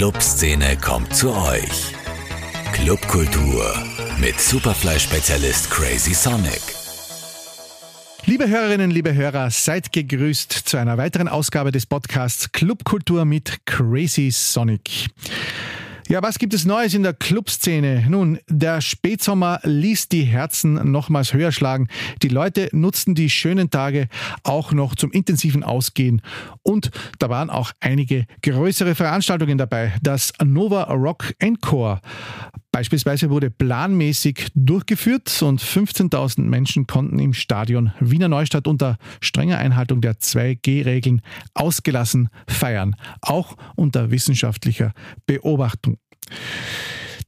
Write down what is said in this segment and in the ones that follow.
Clubszene kommt zu euch. Clubkultur mit Superfly-Spezialist Crazy Sonic. Liebe Hörerinnen, liebe Hörer, seid gegrüßt zu einer weiteren Ausgabe des Podcasts Clubkultur mit Crazy Sonic. Ja, was gibt es Neues in der Clubszene? Nun, der Spätsommer ließ die Herzen nochmals höher schlagen. Die Leute nutzten die schönen Tage auch noch zum intensiven Ausgehen. Und da waren auch einige größere Veranstaltungen dabei. Das Nova Rock Encore Beispielsweise wurde planmäßig durchgeführt und 15.000 Menschen konnten im Stadion Wiener Neustadt unter strenger Einhaltung der 2G-Regeln ausgelassen feiern, auch unter wissenschaftlicher Beobachtung.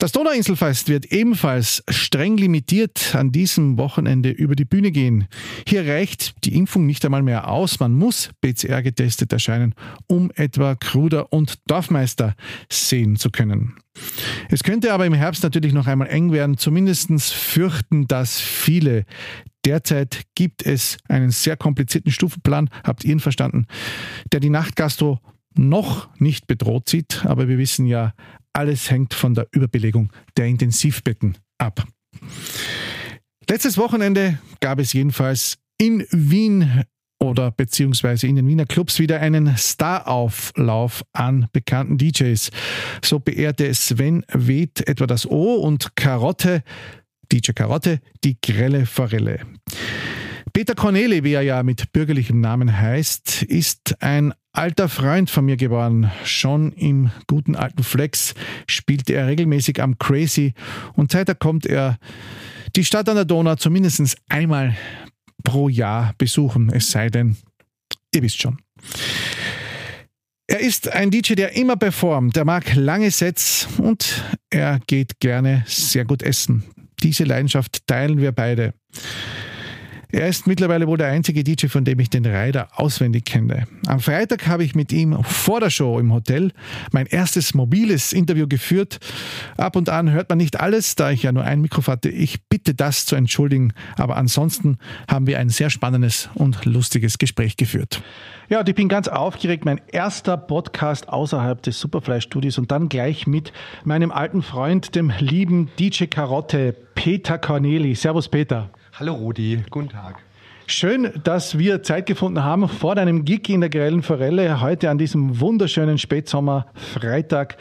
Das Donauinselfest wird ebenfalls streng limitiert an diesem Wochenende über die Bühne gehen. Hier reicht die Impfung nicht einmal mehr aus. Man muss PCR getestet erscheinen, um etwa Kruder und Dorfmeister sehen zu können. Es könnte aber im Herbst natürlich noch einmal eng werden. Zumindest fürchten das viele. Derzeit gibt es einen sehr komplizierten Stufenplan, habt ihr ihn verstanden, der die Nachtgastro noch nicht bedroht sieht. Aber wir wissen ja, alles hängt von der Überbelegung der Intensivbetten ab. Letztes Wochenende gab es jedenfalls in Wien oder beziehungsweise in den Wiener Clubs wieder einen Starauflauf an bekannten DJs. So beehrte Sven Weth etwa das O und Karotte, DJ Karotte, die grelle Forelle. Peter Corneli, wie er ja mit bürgerlichem Namen heißt, ist ein alter Freund von mir geworden. Schon im guten alten Flex spielte er regelmäßig am Crazy und seither kommt er die Stadt an der Donau zumindest einmal pro Jahr besuchen, es sei denn, ihr wisst schon. Er ist ein DJ, der immer performt. Er mag lange Sets und er geht gerne sehr gut essen. Diese Leidenschaft teilen wir beide. Er ist mittlerweile wohl der einzige DJ, von dem ich den Rider auswendig kenne. Am Freitag habe ich mit ihm vor der Show im Hotel mein erstes mobiles Interview geführt. Ab und an hört man nicht alles, da ich ja nur ein Mikro hatte. Ich bitte das zu entschuldigen, aber ansonsten haben wir ein sehr spannendes und lustiges Gespräch geführt. Ja, und ich bin ganz aufgeregt. Mein erster Podcast außerhalb des Superfly-Studios und dann gleich mit meinem alten Freund, dem lieben DJ Karotte, Peter Corneli. Servus, Peter. Hallo Rudi, guten Tag. Schön, dass wir Zeit gefunden haben vor deinem Gig in der Grellen Forelle heute an diesem wunderschönen Spätsommer Freitag.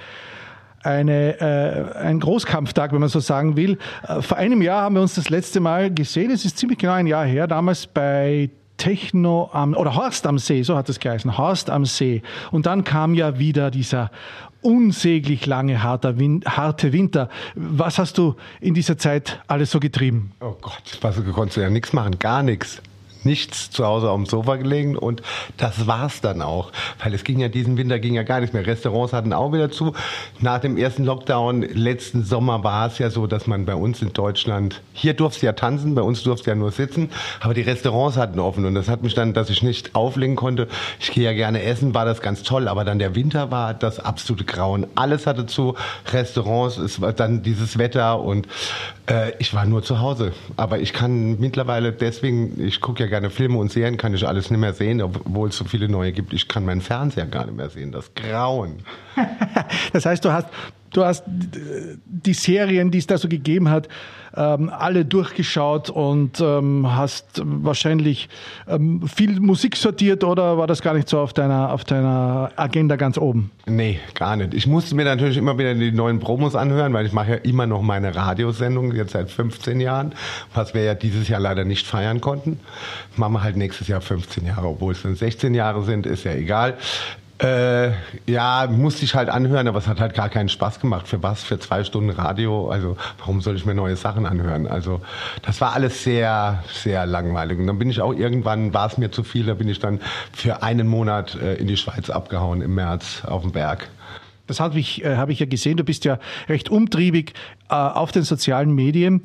Eine, äh, ein Großkampftag, wenn man so sagen will. Äh, vor einem Jahr haben wir uns das letzte Mal gesehen. Es ist ziemlich genau ein Jahr her, damals bei Techno am, oder Horst am See, so hat es geheißen, Horst am See. Und dann kam ja wieder dieser unsäglich lange harte Winter. Was hast du in dieser Zeit alles so getrieben? Oh Gott, was konntest du ja nichts machen, gar nichts nichts zu Hause auf dem Sofa gelegen und das war's dann auch, weil es ging ja diesen Winter ging ja gar nichts mehr. Restaurants hatten auch wieder zu. Nach dem ersten Lockdown letzten Sommer war es ja so, dass man bei uns in Deutschland hier durfte ja tanzen, bei uns durfte ja nur sitzen, aber die Restaurants hatten offen und das hat mich dann, dass ich nicht auflegen konnte. Ich gehe ja gerne essen, war das ganz toll, aber dann der Winter war das absolute Grauen. Alles hatte zu, Restaurants, es war dann dieses Wetter und äh, ich war nur zu Hause. Aber ich kann mittlerweile deswegen, ich gucke ja gerne Filme und Serien, kann ich alles nicht mehr sehen, obwohl es so viele neue gibt. Ich kann meinen Fernseher gar nicht mehr sehen. Das Grauen. das heißt, du hast, du hast die Serien, die es da so gegeben hat, ähm, alle durchgeschaut und ähm, hast wahrscheinlich ähm, viel Musik sortiert oder war das gar nicht so auf deiner, auf deiner Agenda ganz oben? Nee, gar nicht. Ich musste mir natürlich immer wieder die neuen Promos anhören, weil ich mache ja immer noch meine Radiosendung, jetzt seit 15 Jahren, was wir ja dieses Jahr leider nicht feiern konnten. Machen wir halt nächstes Jahr 15 Jahre, obwohl es dann 16 Jahre sind, ist ja egal. Äh, ja, musste ich halt anhören, aber es hat halt gar keinen Spaß gemacht. Für was? Für zwei Stunden Radio? Also warum soll ich mir neue Sachen anhören? Also das war alles sehr, sehr langweilig. Und dann bin ich auch irgendwann, war es mir zu viel, da bin ich dann für einen Monat äh, in die Schweiz abgehauen im März auf dem Berg. Das habe ich, äh, hab ich ja gesehen. Du bist ja recht umtriebig äh, auf den sozialen Medien.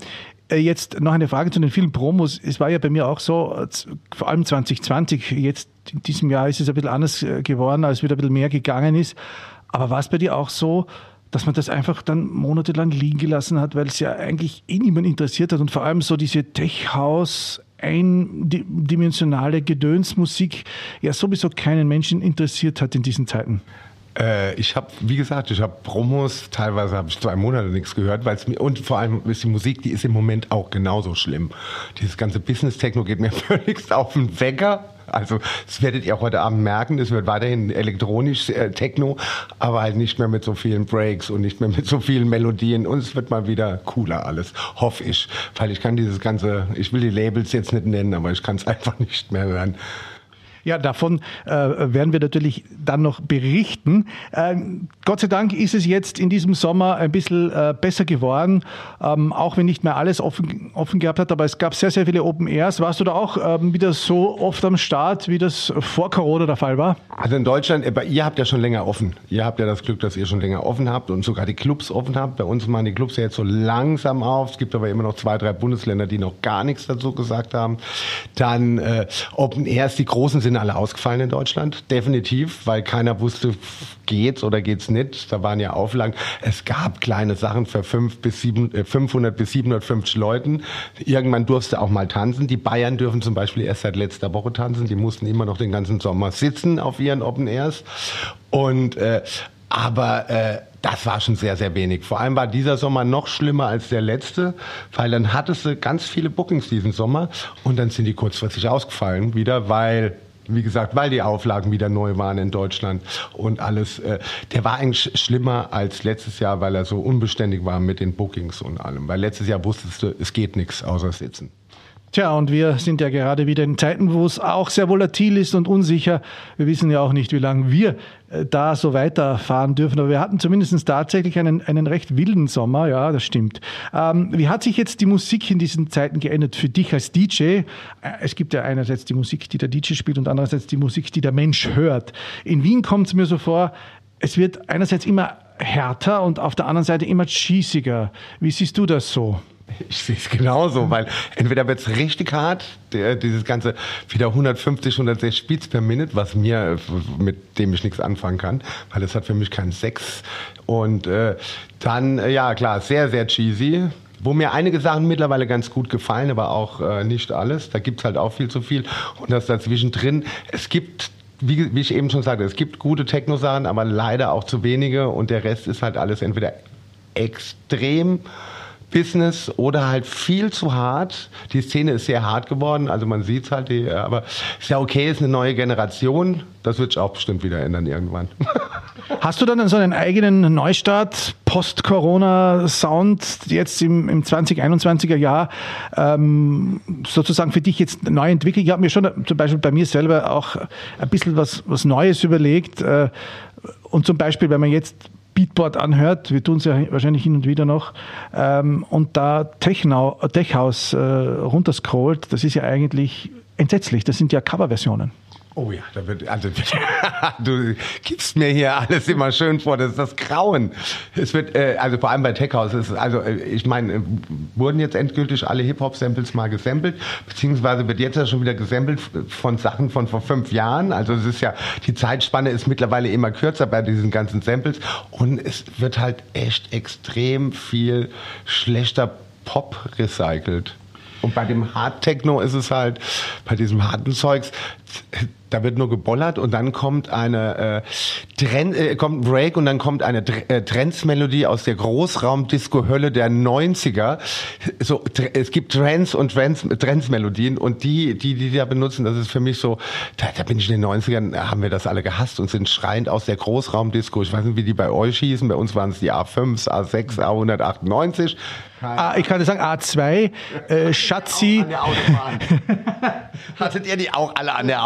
Äh, jetzt noch eine Frage zu den vielen Promos. Es war ja bei mir auch so, äh, vor allem 2020, jetzt in diesem Jahr ist es ein bisschen anders äh, geworden, als wieder ein bisschen mehr gegangen ist. Aber war es bei dir auch so, dass man das einfach dann monatelang liegen gelassen hat, weil es ja eigentlich eh niemand interessiert hat und vor allem so diese Tech-House eindimensionale Gedönsmusik ja sowieso keinen Menschen interessiert hat in diesen Zeiten? Äh, ich habe, wie gesagt, ich habe Promos, teilweise habe ich zwei Monate nichts gehört, weil es mir, und vor allem ist die Musik, die ist im Moment auch genauso schlimm. Dieses ganze Business-Techno geht mir völlig auf den Wecker. Also das werdet ihr auch heute Abend merken, es wird weiterhin elektronisch äh, Techno, aber halt nicht mehr mit so vielen Breaks und nicht mehr mit so vielen Melodien und es wird mal wieder cooler alles, hoffe ich, weil ich kann dieses ganze, ich will die Labels jetzt nicht nennen, aber ich kann es einfach nicht mehr hören. Ja, davon äh, werden wir natürlich dann noch berichten. Ähm, Gott sei Dank ist es jetzt in diesem Sommer ein bisschen äh, besser geworden, ähm, auch wenn nicht mehr alles offen, offen gehabt hat, aber es gab sehr, sehr viele Open Airs. Warst du da auch ähm, wieder so oft am Start, wie das vor Corona der Fall war? Also in Deutschland, äh, ihr habt ja schon länger offen. Ihr habt ja das Glück, dass ihr schon länger offen habt und sogar die Clubs offen habt. Bei uns machen die Clubs ja jetzt so langsam auf. Es gibt aber immer noch zwei, drei Bundesländer, die noch gar nichts dazu gesagt haben. Dann äh, Open Airs, die großen sind alle ausgefallen in Deutschland, definitiv, weil keiner wusste, geht's oder geht's nicht. Da waren ja Auflagen. Es gab kleine Sachen für fünf bis sieben, äh, 500 bis 750 Leuten. Irgendwann durfte auch mal tanzen. Die Bayern dürfen zum Beispiel erst seit letzter Woche tanzen. Die mussten immer noch den ganzen Sommer sitzen auf ihren Open Airs. Und äh, aber äh, das war schon sehr, sehr wenig. Vor allem war dieser Sommer noch schlimmer als der letzte, weil dann hattest du ganz viele Bookings diesen Sommer und dann sind die kurzfristig ausgefallen wieder, weil wie gesagt, weil die Auflagen wieder neu waren in Deutschland und alles. Äh, der war eigentlich schlimmer als letztes Jahr, weil er so unbeständig war mit den Bookings und allem. Weil letztes Jahr wusstest du, es geht nichts außer sitzen. Tja, und wir sind ja gerade wieder in Zeiten, wo es auch sehr volatil ist und unsicher. Wir wissen ja auch nicht, wie lange wir äh, da so weiterfahren dürfen. Aber wir hatten zumindest tatsächlich einen, einen recht wilden Sommer. Ja, das stimmt. Ähm, wie hat sich jetzt die Musik in diesen Zeiten geändert für dich als DJ? Äh, es gibt ja einerseits die Musik, die der DJ spielt und andererseits die Musik, die der Mensch hört. In Wien kommt es mir so vor, es wird einerseits immer härter und auf der anderen Seite immer cheesiger. Wie siehst du das so? Ich sehe es genauso, weil entweder wird es richtig hart, der, dieses ganze wieder 150, 160 Beats per Minute, was mir, mit dem ich nichts anfangen kann, weil es hat für mich keinen Sex. Und äh, dann, äh, ja klar, sehr, sehr cheesy. Wo mir einige Sachen mittlerweile ganz gut gefallen, aber auch äh, nicht alles. Da gibt's halt auch viel zu viel. Und das dazwischen drin. Es gibt wie, wie ich eben schon sagte, es gibt gute Techno-Sachen, aber leider auch zu wenige und der Rest ist halt alles entweder extrem Business oder halt viel zu hart. Die Szene ist sehr hart geworden, also man sieht es halt, die, aber ist ja okay, ist eine neue Generation. Das wird sich auch bestimmt wieder ändern irgendwann. Hast du dann so einen eigenen Neustart, Post-Corona-Sound jetzt im, im 2021er Jahr ähm, sozusagen für dich jetzt neu entwickelt? Ich habe mir schon zum Beispiel bei mir selber auch ein bisschen was, was Neues überlegt. Äh, und zum Beispiel, wenn man jetzt Beatboard anhört, wir tun es ja wahrscheinlich hin und wieder noch, ähm, und da Techno, Tech House äh, runterscrollt, das ist ja eigentlich entsetzlich. Das sind ja Coverversionen. Oh ja, da wird, also, du gibst mir hier alles immer schön vor, das ist das Grauen. Es wird, äh, also vor allem bei Tech House, ist, also äh, ich meine, äh, wurden jetzt endgültig alle Hip-Hop-Samples mal gesampelt, beziehungsweise wird jetzt ja schon wieder gesampelt von Sachen von vor fünf Jahren. Also es ist ja, die Zeitspanne ist mittlerweile immer kürzer bei diesen ganzen Samples und es wird halt echt extrem viel schlechter Pop recycelt. Und bei dem Hard Techno ist es halt, bei diesem harten Zeugs, da wird nur gebollert und dann kommt eine äh, Trend, äh, kommt ein Break und dann kommt eine äh, Trends-Melodie aus der Großraumdisco-Hölle der 90er. So, es gibt Trends und Trends, Trends-Melodien und die, die, die da benutzen, das ist für mich so, da, da bin ich in den 90ern, haben wir das alle gehasst und sind schreiend aus der Großraumdisco. Ich weiß nicht, wie die bei euch hießen, bei uns waren es die A5, A6, A198. Ah, ich kann sagen, A2, äh, Schatzi. Hattet ihr die auch alle an der Autobahn?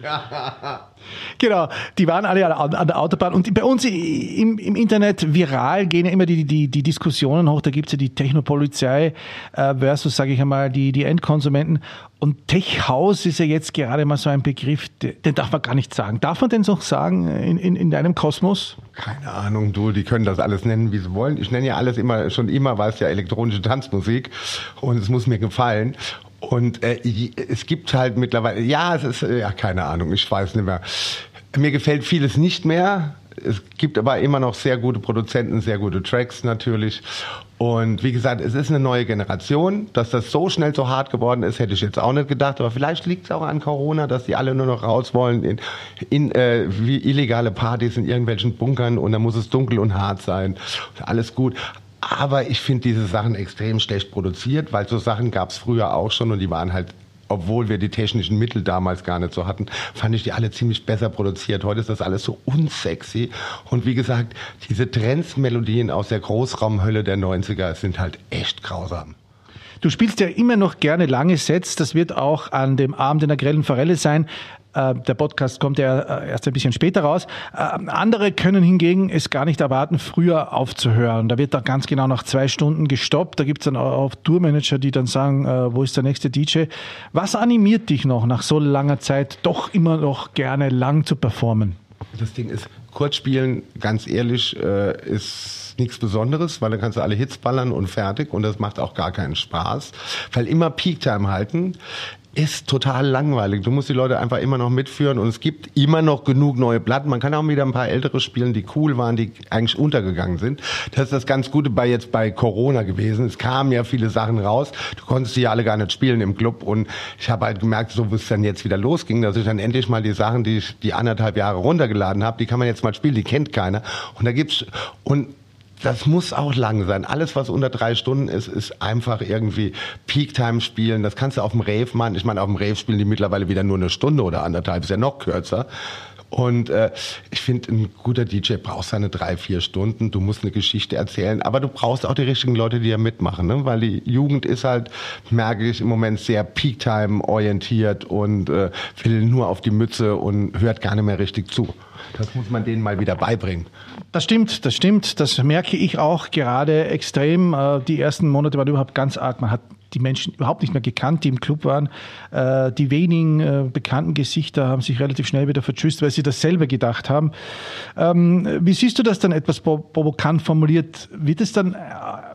genau, die waren alle an der Autobahn. Und bei uns im, im Internet viral gehen ja immer die, die, die Diskussionen hoch. Da gibt es ja die Technopolizei äh, versus, sage ich einmal, die, die Endkonsumenten. Und Tech-Haus ist ja jetzt gerade mal so ein Begriff, den darf man gar nicht sagen. Darf man denn so sagen in, in, in deinem Kosmos? Keine Ahnung, du, die können das alles nennen, wie sie wollen. Ich nenne ja alles immer, schon immer war es ja elektronische Tanzmusik und es muss mir gefallen. Und äh, es gibt halt mittlerweile, ja, es ist, ja, keine Ahnung, ich weiß nicht mehr. Mir gefällt vieles nicht mehr. Es gibt aber immer noch sehr gute Produzenten, sehr gute Tracks natürlich. Und wie gesagt, es ist eine neue Generation. Dass das so schnell so hart geworden ist, hätte ich jetzt auch nicht gedacht. Aber vielleicht liegt es auch an Corona, dass die alle nur noch raus wollen in, in äh, wie illegale Partys in irgendwelchen Bunkern und dann muss es dunkel und hart sein. Alles gut. Aber ich finde diese Sachen extrem schlecht produziert, weil so Sachen gab es früher auch schon und die waren halt obwohl wir die technischen Mittel damals gar nicht so hatten, fand ich die alle ziemlich besser produziert. Heute ist das alles so unsexy. Und wie gesagt, diese Trends-Melodien aus der Großraumhölle der 90er sind halt echt grausam. Du spielst ja immer noch gerne lange Sets. Das wird auch an dem Abend in der grellen Forelle sein. Äh, der Podcast kommt ja äh, erst ein bisschen später raus. Äh, andere können hingegen es gar nicht erwarten, früher aufzuhören. Da wird dann ganz genau nach zwei Stunden gestoppt. Da gibt es dann auch Tourmanager, die dann sagen, wo ist der nächste DJ? Was animiert dich noch nach so langer Zeit doch immer noch gerne lang zu performen? Das Ding ist, kurz spielen, ganz ehrlich, ist nichts Besonderes, weil dann kannst du alle Hits ballern und fertig und das macht auch gar keinen Spaß. Weil immer Peak-Time halten ist total langweilig. Du musst die Leute einfach immer noch mitführen und es gibt immer noch genug neue Platten. Man kann auch wieder ein paar ältere spielen, die cool waren, die eigentlich untergegangen sind. Das ist das ganz Gute bei jetzt bei Corona gewesen. Es kamen ja viele Sachen raus. Du konntest die ja alle gar nicht spielen im Club und ich habe halt gemerkt, so wie es dann jetzt wieder losging, dass ich dann endlich mal die Sachen, die ich die anderthalb Jahre runtergeladen habe, die kann man jetzt mal spielen, die kennt keiner. Und da gibt's und das muss auch lang sein. Alles, was unter drei Stunden ist, ist einfach irgendwie Peak-Time spielen. Das kannst du auf dem Rave machen. Ich meine, auf dem Rave spielen die mittlerweile wieder nur eine Stunde oder anderthalb. Ist ja noch kürzer. Und äh, ich finde, ein guter DJ braucht seine drei, vier Stunden. Du musst eine Geschichte erzählen, aber du brauchst auch die richtigen Leute, die ja mitmachen, ne? weil die Jugend ist halt, merke ich im Moment, sehr Peak-Time orientiert und äh, will nur auf die Mütze und hört gar nicht mehr richtig zu. Das muss man denen mal wieder beibringen. Das stimmt, das stimmt. Das merke ich auch gerade extrem. Äh, die ersten Monate waren überhaupt ganz arg. Man hat die Menschen überhaupt nicht mehr gekannt, die im Club waren. Äh, die wenigen äh, bekannten Gesichter haben sich relativ schnell wieder vertschüsst, weil sie dasselbe gedacht haben. Ähm, wie siehst du das dann etwas provokant formuliert? Wird es dann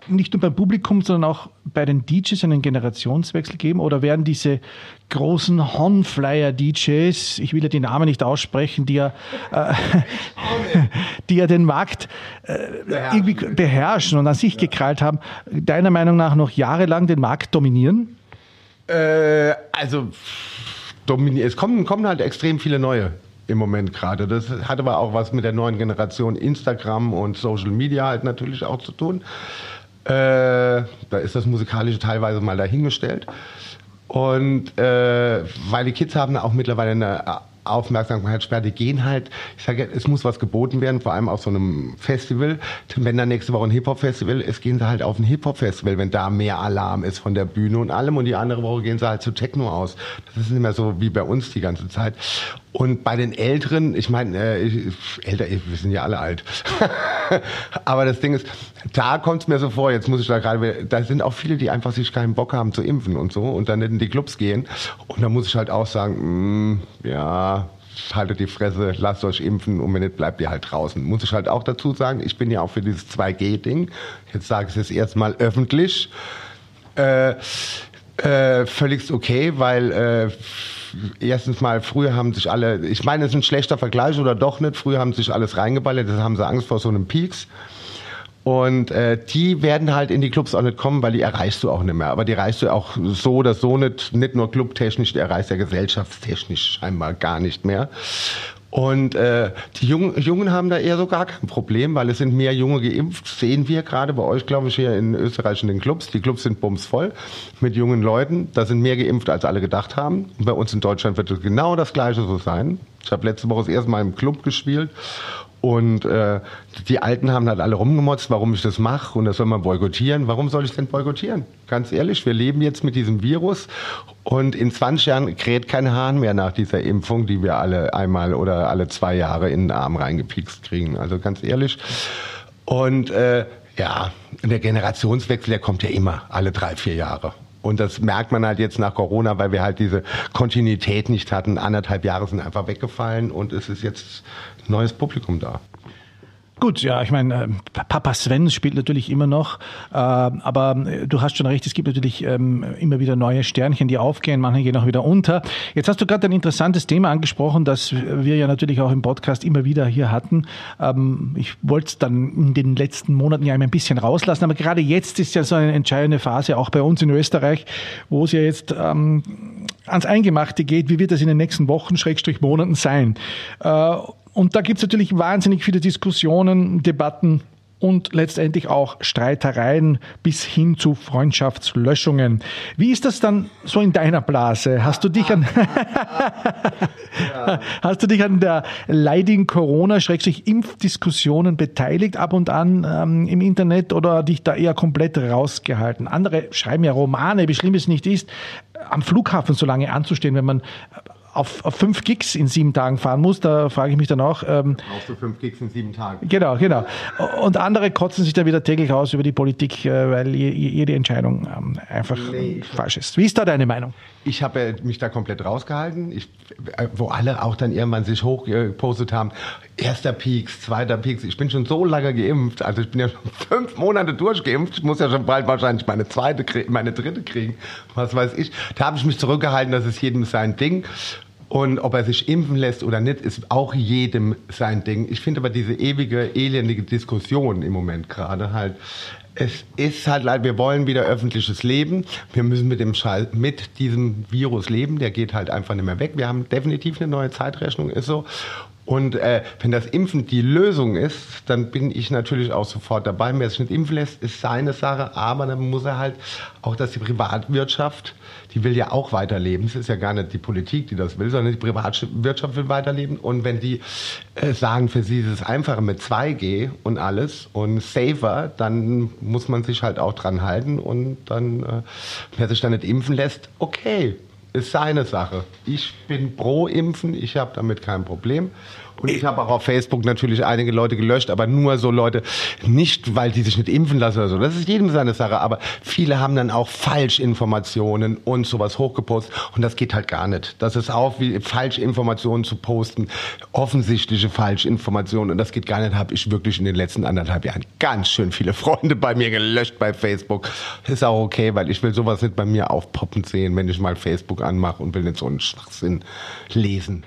nicht nur beim Publikum, sondern auch bei den DJs einen Generationswechsel geben? Oder werden diese großen Honflyer-DJs, ich will ja die Namen nicht aussprechen, die ja, äh, die ja den Markt äh, irgendwie beherrschen und an sich gekrallt haben, deiner Meinung nach noch jahrelang den Markt dominieren? Äh, also dominieren. Es kommen, kommen halt extrem viele neue im Moment gerade. Das hat aber auch was mit der neuen Generation Instagram und Social Media halt natürlich auch zu tun. Äh, da ist das Musikalische teilweise mal dahingestellt. Und äh, weil die Kids haben auch mittlerweile eine Aufmerksamkeitssperre, gehen halt, ich sage, es muss was geboten werden, vor allem auf so einem Festival. Wenn dann nächste Woche ein Hip-Hop-Festival ist, gehen sie halt auf ein Hip-Hop-Festival, wenn da mehr Alarm ist von der Bühne und allem. Und die andere Woche gehen sie halt zu Techno aus. Das ist nicht mehr so wie bei uns die ganze Zeit. Und bei den Älteren, ich meine, äh, älter, wir sind ja alle alt. Aber das Ding ist, da kommt es mir so vor, jetzt muss ich da gerade, da sind auch viele, die einfach sich keinen Bock haben zu impfen und so und dann in die Clubs gehen. Und da muss ich halt auch sagen, mh, mm, ja, haltet die Fresse, lasst euch impfen und wenn nicht, bleibt ihr halt draußen. Muss ich halt auch dazu sagen, ich bin ja auch für dieses 2G-Ding. Jetzt sage ich es erstmal öffentlich. Äh, äh, völligst okay, weil äh, erstens mal, früher haben sich alle, ich meine, es ist ein schlechter Vergleich oder doch nicht, früher haben sich alles reingeballert, das haben sie Angst vor so einem Peaks. Und äh, die werden halt in die Clubs auch nicht kommen, weil die erreichst du auch nicht mehr. Aber die erreichst du auch so oder so nicht, nicht nur clubtechnisch, die erreichst ja gesellschaftstechnisch scheinbar gar nicht mehr. Und äh, die Jungen, Jungen haben da eher so gar kein Problem, weil es sind mehr Junge geimpft, sehen wir gerade bei euch, glaube ich, hier in Österreich in den Clubs. Die Clubs sind bumsvoll mit jungen Leuten. Da sind mehr geimpft, als alle gedacht haben. Und bei uns in Deutschland wird es genau das Gleiche so sein. Ich habe letzte Woche das erste Mal im Club gespielt und äh, die Alten haben halt alle rumgemotzt, warum ich das mache und das soll man boykottieren. Warum soll ich denn boykottieren? Ganz ehrlich, wir leben jetzt mit diesem Virus und in 20 Jahren kräht kein Hahn mehr nach dieser Impfung, die wir alle einmal oder alle zwei Jahre in den Arm reingepikst kriegen. Also ganz ehrlich. Und äh, ja, der Generationswechsel, der kommt ja immer, alle drei, vier Jahre. Und das merkt man halt jetzt nach Corona, weil wir halt diese Kontinuität nicht hatten. Anderthalb Jahre sind einfach weggefallen und es ist jetzt neues Publikum da. Gut, ja, ich meine, äh, Papa Sven spielt natürlich immer noch, äh, aber äh, du hast schon recht, es gibt natürlich ähm, immer wieder neue Sternchen, die aufgehen, manche gehen auch wieder unter. Jetzt hast du gerade ein interessantes Thema angesprochen, das wir ja natürlich auch im Podcast immer wieder hier hatten. Ähm, ich wollte es dann in den letzten Monaten ja ein bisschen rauslassen, aber gerade jetzt ist ja so eine entscheidende Phase, auch bei uns in Österreich, wo es ja jetzt ähm, ans Eingemachte geht, wie wird das in den nächsten Wochen, Schrägstrich Monaten sein. Und da gibt es natürlich wahnsinnig viele Diskussionen, Debatten und letztendlich auch Streitereien bis hin zu Freundschaftslöschungen. Wie ist das dann so in deiner Blase? Hast du dich an, hast du dich an der leidigen Corona-Impfdiskussionen beteiligt ab und an ähm, im Internet oder dich da eher komplett rausgehalten? Andere schreiben ja Romane, wie schlimm es nicht ist, am Flughafen so lange anzustehen, wenn man auf, auf fünf Gigs in sieben Tagen fahren muss, da frage ich mich dann auch. Ähm, Brauchst du fünf Gigs in sieben Tagen? Genau, genau. Und andere kotzen sich da wieder täglich aus über die Politik, äh, weil jede Entscheidung ähm, einfach nee, falsch ist. Wie ist da deine Meinung? Ich habe mich da komplett rausgehalten, ich, äh, wo alle auch dann irgendwann sich hochgepostet haben. Erster Peaks, zweiter Peaks. Ich bin schon so lange geimpft, also ich bin ja schon fünf Monate durchgeimpft. Ich muss ja schon bald wahrscheinlich meine zweite, meine dritte kriegen. Was weiß ich. Da habe ich mich zurückgehalten, das ist jedem sein Ding. Und ob er sich impfen lässt oder nicht, ist auch jedem sein Ding. Ich finde aber diese ewige, elendige Diskussion im Moment gerade halt, es ist halt leid, wir wollen wieder öffentliches Leben. Wir müssen mit dem Schall, mit diesem Virus leben. Der geht halt einfach nicht mehr weg. Wir haben definitiv eine neue Zeitrechnung, ist so. Und äh, wenn das Impfen die Lösung ist, dann bin ich natürlich auch sofort dabei. Wer sich nicht impfen lässt, ist seine Sache. Aber dann muss er halt auch, dass die Privatwirtschaft die will ja auch weiterleben. Es ist ja gar nicht die Politik, die das will, sondern die Privatwirtschaft will weiterleben. Und wenn die äh, sagen, für sie ist es einfacher mit 2G und alles und safer, dann muss man sich halt auch dran halten. Und dann, äh, wer sich dann nicht impfen lässt, okay, ist seine Sache. Ich bin pro Impfen, ich habe damit kein Problem. Und ich habe auch auf Facebook natürlich einige Leute gelöscht, aber nur so Leute, nicht weil die sich nicht impfen lassen oder so. Das ist jedem seine Sache. Aber viele haben dann auch Falschinformationen und sowas hochgepostet. Und das geht halt gar nicht. Das ist auch wie Falschinformationen zu posten, offensichtliche Falschinformationen. Und das geht gar nicht. Habe ich wirklich in den letzten anderthalb Jahren ganz schön viele Freunde bei mir gelöscht bei Facebook. Ist auch okay, weil ich will sowas nicht bei mir aufpoppen sehen, wenn ich mal Facebook anmache und will nicht so einen Schwachsinn lesen.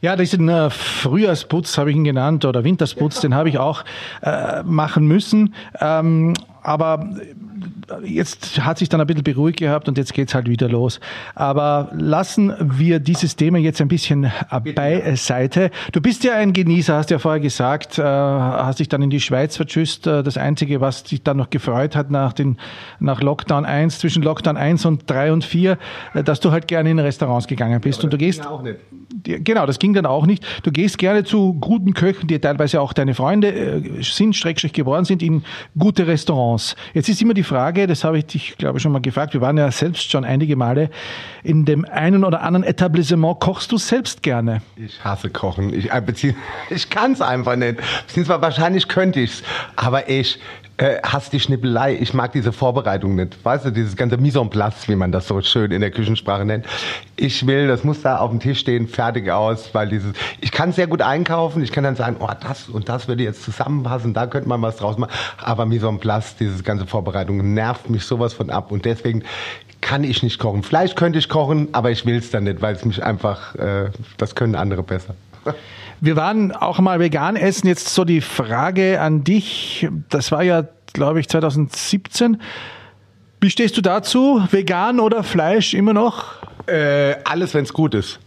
Ja, diesen äh, Frühjahrsputz habe ich ihn genannt oder Wintersputz, den habe ich auch äh, machen müssen. Ähm, aber jetzt hat sich dann ein bisschen beruhigt gehabt und jetzt geht's halt wieder los. Aber lassen wir dieses Thema jetzt ein bisschen äh, beiseite. Du bist ja ein Genießer, hast ja vorher gesagt, äh, hast dich dann in die Schweiz vertschüsst. Äh, das Einzige, was dich dann noch gefreut hat nach, den, nach Lockdown 1, zwischen Lockdown 1 und 3 und 4, dass du halt gerne in Restaurants gegangen bist. Ja, und du gehst. Auch nicht. Genau, das ging dann auch nicht. Du gehst gerne zu guten Köchen, die teilweise auch deine Freunde sind, schrägstrich geworden sind, in gute Restaurants. Jetzt ist immer die Frage, das habe ich dich, glaube ich, schon mal gefragt. Wir waren ja selbst schon einige Male in dem einen oder anderen Etablissement. Kochst du selbst gerne? Ich hasse Kochen. Ich, äh, ich kann es einfach nicht. Beziehungsweise wahrscheinlich könnte ich es. Aber ich äh, hasse die Schnippelei. Ich mag diese Vorbereitung nicht. Weißt du, dieses ganze Mise en place, wie man das so schön in der Küchensprache nennt. Ich will, das muss da auf dem Tisch stehen, fertig aus, weil dieses, ich kann sehr gut einkaufen. Ich kann dann sagen, oh, das und das würde jetzt zusammenpassen, da könnte man was draus machen. Aber Mise en place, diese ganze Vorbereitung nervt mich sowas von ab. Und deswegen kann ich nicht kochen. Vielleicht könnte ich kochen, aber ich will es dann nicht, weil es mich einfach, äh, das können andere besser. Wir waren auch mal vegan essen. Jetzt so die Frage an dich. Das war ja, glaube ich, 2017. Wie stehst du dazu? Vegan oder Fleisch immer noch? Äh, alles, wenn es gut ist.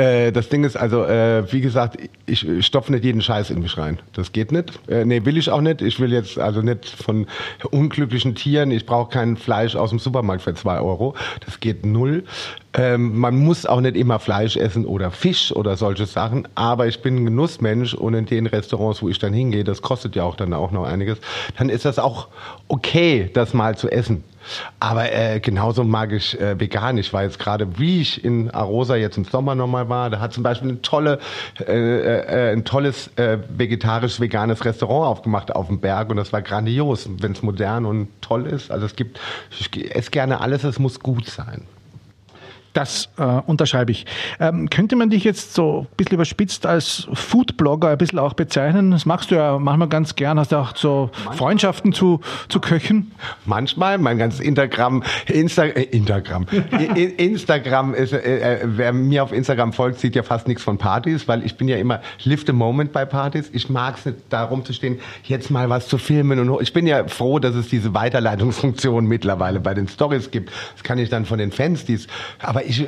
Äh, das Ding ist also, äh, wie gesagt, ich, ich stopfe nicht jeden Scheiß in mich rein. Das geht nicht. Äh, nee, will ich auch nicht. Ich will jetzt also nicht von unglücklichen Tieren. Ich brauche kein Fleisch aus dem Supermarkt für zwei Euro. Das geht null. Ähm, man muss auch nicht immer Fleisch essen oder Fisch oder solche Sachen. Aber ich bin ein Genussmensch und in den Restaurants, wo ich dann hingehe, das kostet ja auch dann auch noch einiges, dann ist das auch okay, das mal zu essen. Aber äh, genauso mag ich äh, vegan. Ich war jetzt gerade, wie ich in Arosa jetzt im Sommer nochmal war, da hat zum Beispiel eine tolle, äh, äh, ein tolles äh, vegetarisch-veganes Restaurant aufgemacht auf dem Berg und das war grandios, wenn es modern und toll ist. Also es gibt, ich esse gerne alles, es muss gut sein. Das äh, unterschreibe ich. Ähm, könnte man dich jetzt so ein bisschen überspitzt als Foodblogger ein bisschen auch bezeichnen? Das machst du ja manchmal ganz gern. Hast du auch so manchmal. Freundschaften zu, zu Köchen? Manchmal. Mein ganzes Instagram, Insta, äh, Instagram, Instagram ist, äh, äh, wer mir auf Instagram folgt, sieht ja fast nichts von Partys, weil ich bin ja immer live the moment bei Partys. Ich mag es nicht, da rumzustehen, jetzt mal was zu filmen und ich bin ja froh, dass es diese Weiterleitungsfunktion mittlerweile bei den Stories gibt. Das kann ich dann von den Fans, die es, aber aber ich,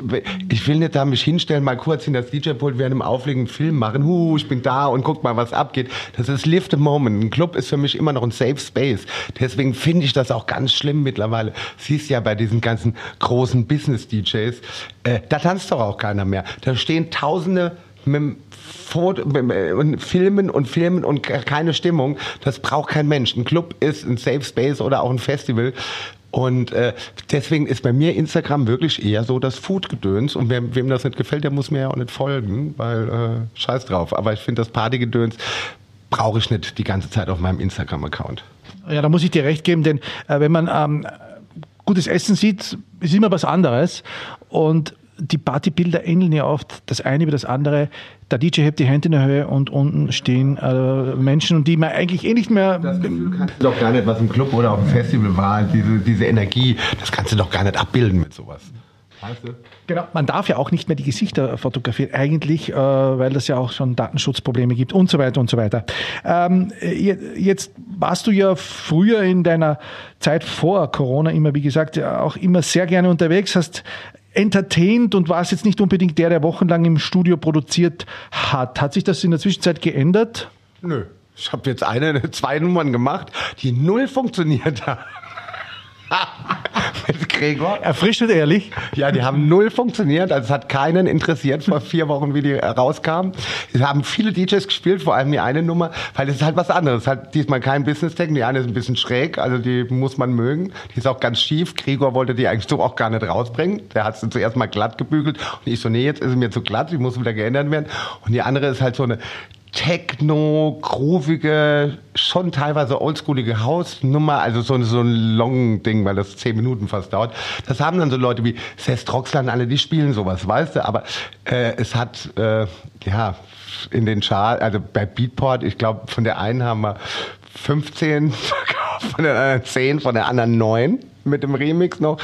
ich will nicht da mich hinstellen, mal kurz in das DJ-Pult während dem Auflegen Film machen. Huh, ich bin da und guck mal, was abgeht. Das ist live the moment. Ein Club ist für mich immer noch ein Safe Space. Deswegen finde ich das auch ganz schlimm mittlerweile. Siehst ja bei diesen ganzen großen Business-DJs, äh, da tanzt doch auch keiner mehr. Da stehen Tausende mit Foto, und Filmen und Filmen und keine Stimmung. Das braucht kein Mensch. Ein Club ist ein Safe Space oder auch ein Festival. Und äh, deswegen ist bei mir Instagram wirklich eher so das Food-Gedöns. Und wer, wem das nicht gefällt, der muss mir ja auch nicht folgen, weil äh, scheiß drauf. Aber ich finde, das Partygedöns brauche ich nicht die ganze Zeit auf meinem Instagram-Account. Ja, da muss ich dir recht geben, denn äh, wenn man ähm, gutes Essen sieht, ist immer was anderes. Und die Partybilder ähneln ja oft das eine über das andere. Der DJ hebt die Hände in der Höhe und unten stehen äh, Menschen, die man eigentlich eh nicht mehr. Das Gefühl kannst du doch gar nicht, was im Club oder auf dem Festival war, diese, diese Energie, das kannst du doch gar nicht abbilden mit sowas. Weißt du? Genau, man darf ja auch nicht mehr die Gesichter fotografieren, eigentlich, äh, weil das ja auch schon Datenschutzprobleme gibt und so weiter und so weiter. Ähm, jetzt warst du ja früher in deiner Zeit vor Corona immer, wie gesagt, auch immer sehr gerne unterwegs, hast entertained und war es jetzt nicht unbedingt der, der wochenlang im Studio produziert hat. Hat sich das in der Zwischenzeit geändert? Nö. Ich habe jetzt eine, zwei Nummern gemacht, die null funktioniert haben. Mit Gregor. Erfrischend ehrlich. Ja, die haben null funktioniert. Also es hat keinen interessiert vor vier Wochen, wie die rauskamen. Es haben viele DJs gespielt, vor allem die eine Nummer, weil es ist halt was anderes. Es hat diesmal kein Business-Tag. Die eine ist ein bisschen schräg, also die muss man mögen. Die ist auch ganz schief. Gregor wollte die eigentlich so auch gar nicht rausbringen. Der hat sie zuerst mal glatt gebügelt. Und ich so, nee, jetzt ist sie mir zu glatt, die muss wieder geändert werden. Und die andere ist halt so eine Techno, groovige, schon teilweise oldschoolige Hausnummer, also so, so ein Long-Ding, weil das zehn Minuten fast dauert. Das haben dann so Leute wie Seth Troxland, alle, die spielen sowas, weißt du, aber äh, es hat, äh, ja, in den Chart, also bei Beatport, ich glaube, von der einen haben wir 15 von der anderen 10, von der anderen 9 mit dem Remix noch.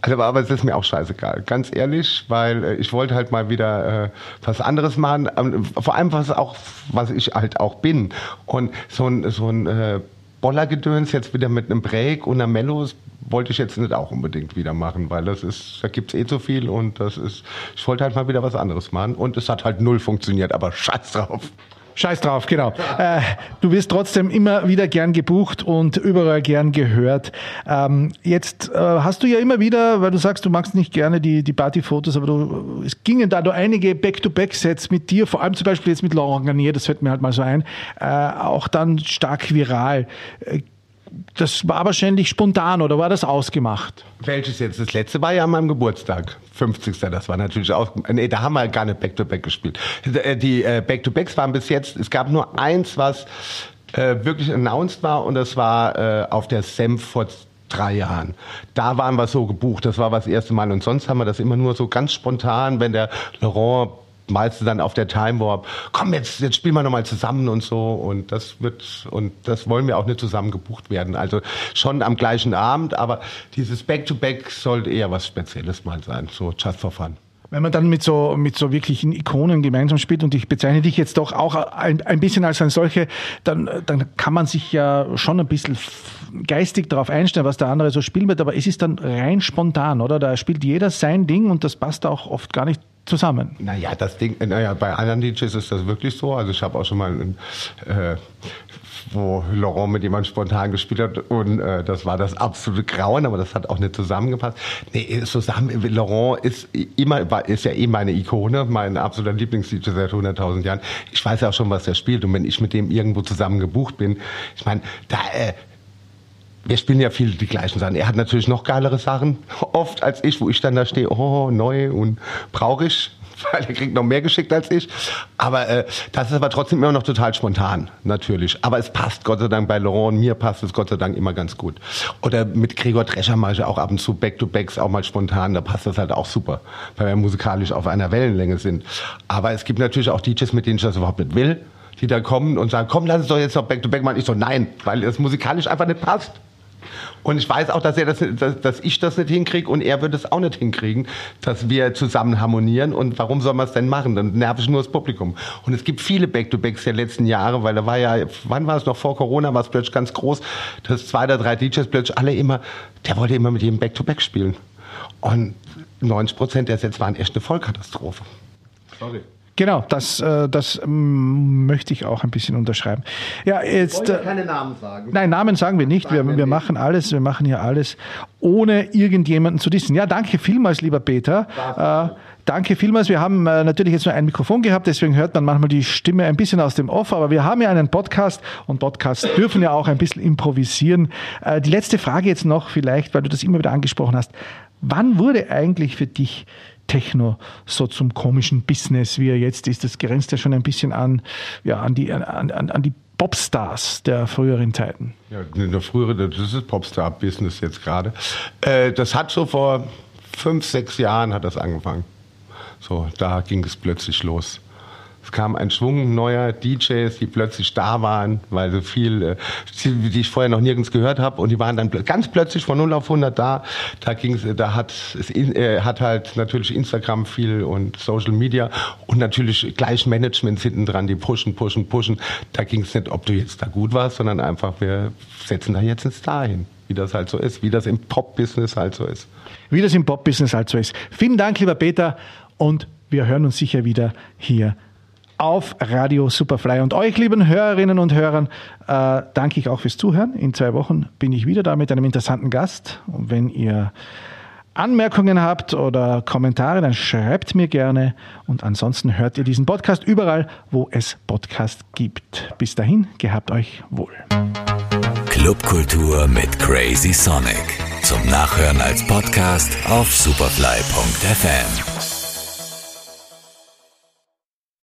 Also, aber es ist mir auch scheißegal, ganz ehrlich, weil äh, ich wollte halt mal wieder äh, was anderes machen. Ähm, vor allem was auch, was ich halt auch bin. Und so ein, so ein äh, Bollergedöns jetzt wieder mit einem Break und einer Mellos wollte ich jetzt nicht auch unbedingt wieder machen, weil das ist, da gibt's eh zu viel und das ist, ich wollte halt mal wieder was anderes machen und es hat halt null funktioniert, aber scheiß drauf. Scheiß drauf, genau. Äh, du wirst trotzdem immer wieder gern gebucht und überall gern gehört. Ähm, jetzt äh, hast du ja immer wieder, weil du sagst, du magst nicht gerne die, die Partyfotos, aber du, es gingen da nur einige Back-to-Back-Sets mit dir, vor allem zum Beispiel jetzt mit Laurent Garnier, das fällt mir halt mal so ein, äh, auch dann stark viral. Das war wahrscheinlich spontan oder war das ausgemacht? Welches jetzt? Das letzte war ja an meinem Geburtstag, 50. Das war natürlich auch, nee, da haben wir gar nicht Back-to-Back -back gespielt. Äh, die äh, Back-to-Backs waren bis jetzt, es gab nur eins, was äh, wirklich announced war und das war auf der Senf vor drei Jahren. Da waren wir so gebucht, das war das erste Mal und sonst haben wir das immer nur so ganz spontan, wenn der Laurent meistens dann auf der Time Warp, komm jetzt, jetzt spielen wir nochmal zusammen und so und das wird, und das wollen wir auch nicht zusammen gebucht werden. Also schon am gleichen Abend, aber dieses Back-to-Back -Back sollte eher was Spezielles mal sein, so just for fun. Wenn man dann mit so, mit so wirklichen Ikonen gemeinsam spielt und ich bezeichne dich jetzt doch auch ein, ein bisschen als ein solche, dann, dann kann man sich ja schon ein bisschen geistig darauf einstellen, was der andere so spielen wird, aber es ist dann rein spontan, oder? Da spielt jeder sein Ding und das passt auch oft gar nicht zusammen. Naja, das Ding, naja, bei anderen DJs ist das wirklich so. Also ich habe auch schon mal, äh, wo Laurent mit jemandem spontan gespielt hat und äh, das war das absolute Grauen, aber das hat auch nicht zusammengepasst. Nee, zusammen, Laurent ist immer, ist ja eh meine Ikone, mein absoluter Lieblings-DJ seit 100.000 Jahren. Ich weiß ja auch schon, was er spielt und wenn ich mit dem irgendwo zusammen gebucht bin, ich meine, da, äh, wir spielen ja viel die gleichen Sachen. Er hat natürlich noch geilere Sachen, oft als ich, wo ich dann da stehe, oh, neu und brauche ich weil er kriegt noch mehr geschickt als ich. Aber äh, das ist aber trotzdem immer noch total spontan, natürlich. Aber es passt Gott sei Dank bei Laurent, mir passt es Gott sei Dank immer ganz gut. Oder mit Gregor Drescher mache ich auch ab und zu Back-to-Backs auch mal spontan, da passt das halt auch super, weil wir musikalisch auf einer Wellenlänge sind. Aber es gibt natürlich auch DJs, mit denen ich das überhaupt nicht will, die da kommen und sagen, komm, lass uns doch jetzt noch Back-to-Back machen. Ich so, nein, weil es musikalisch einfach nicht passt. Und ich weiß auch, dass, er das, dass, dass ich das nicht hinkriege und er wird es auch nicht hinkriegen, dass wir zusammen harmonieren. Und warum soll man es denn machen? Dann nerv ich nur das Publikum. Und es gibt viele Back-to-Backs der letzten Jahre, weil da war ja, wann war es noch vor Corona, war es plötzlich ganz groß, dass zwei oder drei DJs plötzlich alle immer, der wollte immer mit jedem Back-to-Back spielen. Und 90 Prozent der Sets waren echt eine Vollkatastrophe. Sorry. Genau, das, äh, das ähm, möchte ich auch ein bisschen unterschreiben. Ja, jetzt. Ich keine Namen sagen. Nein, Namen sagen wir nicht. Sagen wir, wir machen alles, wir machen hier alles, ohne irgendjemanden zu dissen. Ja, danke vielmals, lieber Peter. Äh, danke vielmals. Wir haben äh, natürlich jetzt nur ein Mikrofon gehabt, deswegen hört man manchmal die Stimme ein bisschen aus dem Off, aber wir haben ja einen Podcast und Podcasts dürfen ja auch ein bisschen improvisieren. Äh, die letzte Frage jetzt noch vielleicht, weil du das immer wieder angesprochen hast. Wann wurde eigentlich für dich Techno so zum komischen Business, wie er jetzt ist. Das grenzt ja schon ein bisschen an, ja, an die, an, an, an die Popstars der früheren Zeiten. Ja, der frühere, das ist Popstar-Business jetzt gerade. Äh, das hat so vor fünf, sechs Jahren hat das angefangen. So, da ging es plötzlich los. Es kam ein Schwung neuer DJs, die plötzlich da waren, weil so viel, äh, die ich vorher noch nirgends gehört habe, und die waren dann ganz plötzlich von 0 auf 100 da. Da ging's, da hat es äh, hat halt natürlich Instagram viel und Social Media und natürlich gleich Managements hinten dran, die pushen, pushen, pushen. Da ging es nicht, ob du jetzt da gut warst, sondern einfach, wir setzen da jetzt einen Star hin wie das halt so ist, wie das im Pop-Business halt so ist. Wie das im Pop-Business halt so ist. Vielen Dank, lieber Peter, und wir hören uns sicher wieder hier auf Radio Superfly. Und euch, lieben Hörerinnen und Hörern, äh, danke ich auch fürs Zuhören. In zwei Wochen bin ich wieder da mit einem interessanten Gast. Und wenn ihr Anmerkungen habt oder Kommentare, dann schreibt mir gerne. Und ansonsten hört ihr diesen Podcast überall, wo es Podcast gibt. Bis dahin, gehabt euch wohl. Clubkultur mit Crazy Sonic. Zum Nachhören als Podcast auf superfly.fm.